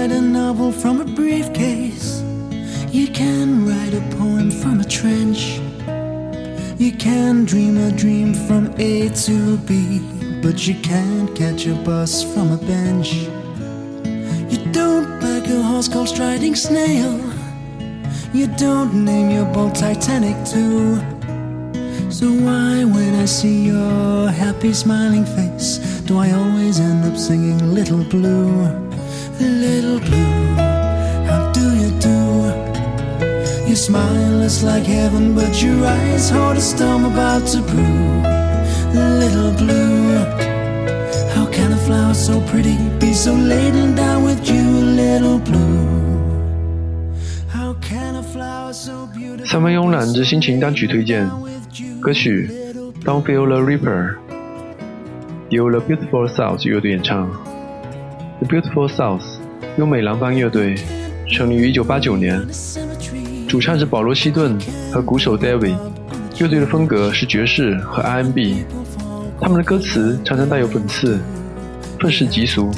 write a novel from a briefcase. You can write a poem from a trench. You can dream a dream from A to B, but you can't catch a bus from a bench. You don't back a horse called Striding Snail. You don't name your boat Titanic too. So why, when I see your happy smiling face, do I always end up singing Little Blue? little blue. How do you do? Your smile is like heaven, but your eyes hold a storm about to brew. Little blue. How can a flower so pretty be so laden down with you, little blue? How can a flower so beautiful? 三分慵懒之心情单曲推荐，歌曲《Don't Fear the Reaper》，由 The Beautiful South 乐队演唱。The Beautiful South 优美蓝帮乐队成立于1989年，主唱是保罗·希顿和鼓手 David。乐队的风格是爵士和 R&B，他们的歌词常常带有讽刺、愤世嫉俗，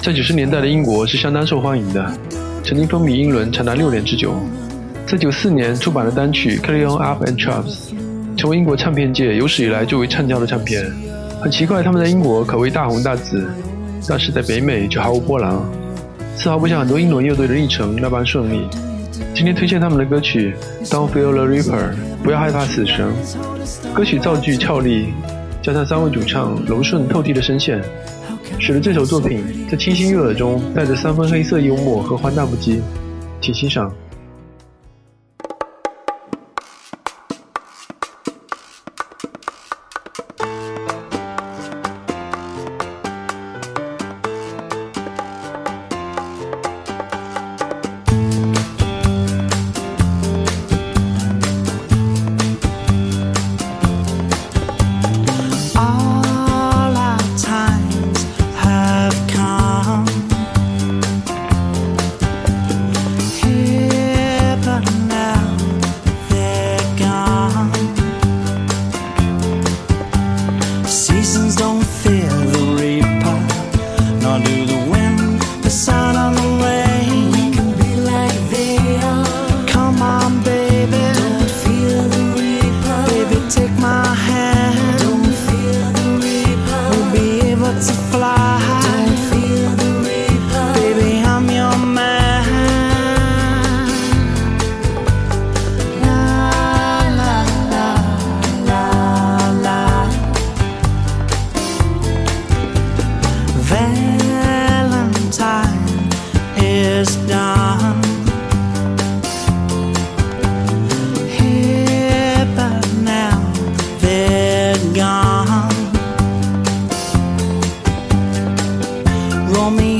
在90年代的英国是相当受欢迎的，曾经风靡英伦长达六年之久。在94年出版的单曲《Carry On Up and Chops》，成为英国唱片界有史以来最为畅销的唱片。很奇怪，他们在英国可谓大红大紫，但是在北美却毫无波澜，丝毫不像很多英伦乐队的历程那般顺利。今天推荐他们的歌曲《Don't Feel the Reaper》，不要害怕死神。歌曲造句俏丽，加上三位主唱柔顺透剔的声线，使得这首作品在清新悦耳中带着三分黑色幽默和荒诞不羁。请欣赏。Romeo and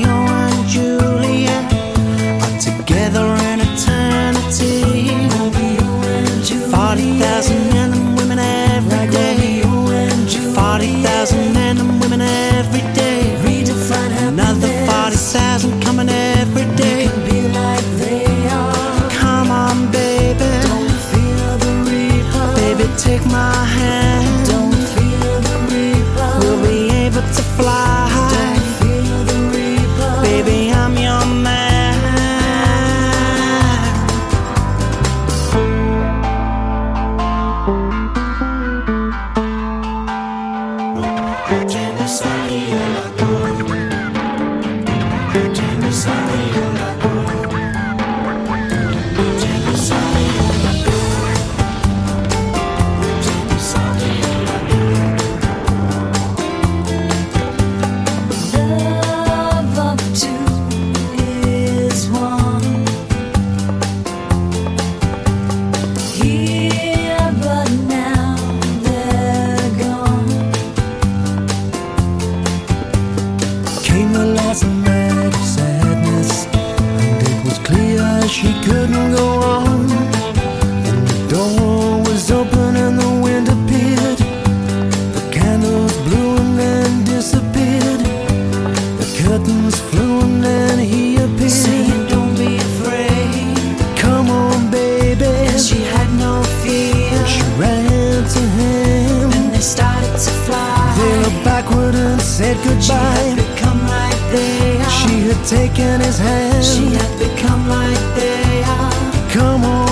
she couldn't go on. And the door was open and the wind appeared. The candles blew and then disappeared. The curtains flew and then he appeared. Saying, don't be afraid. Come on, baby. And she had no fear. And She ran to him. And they started to fly. They were backward said goodbye. She had become like they are. She had taken his hand. She had become like they are. Come on.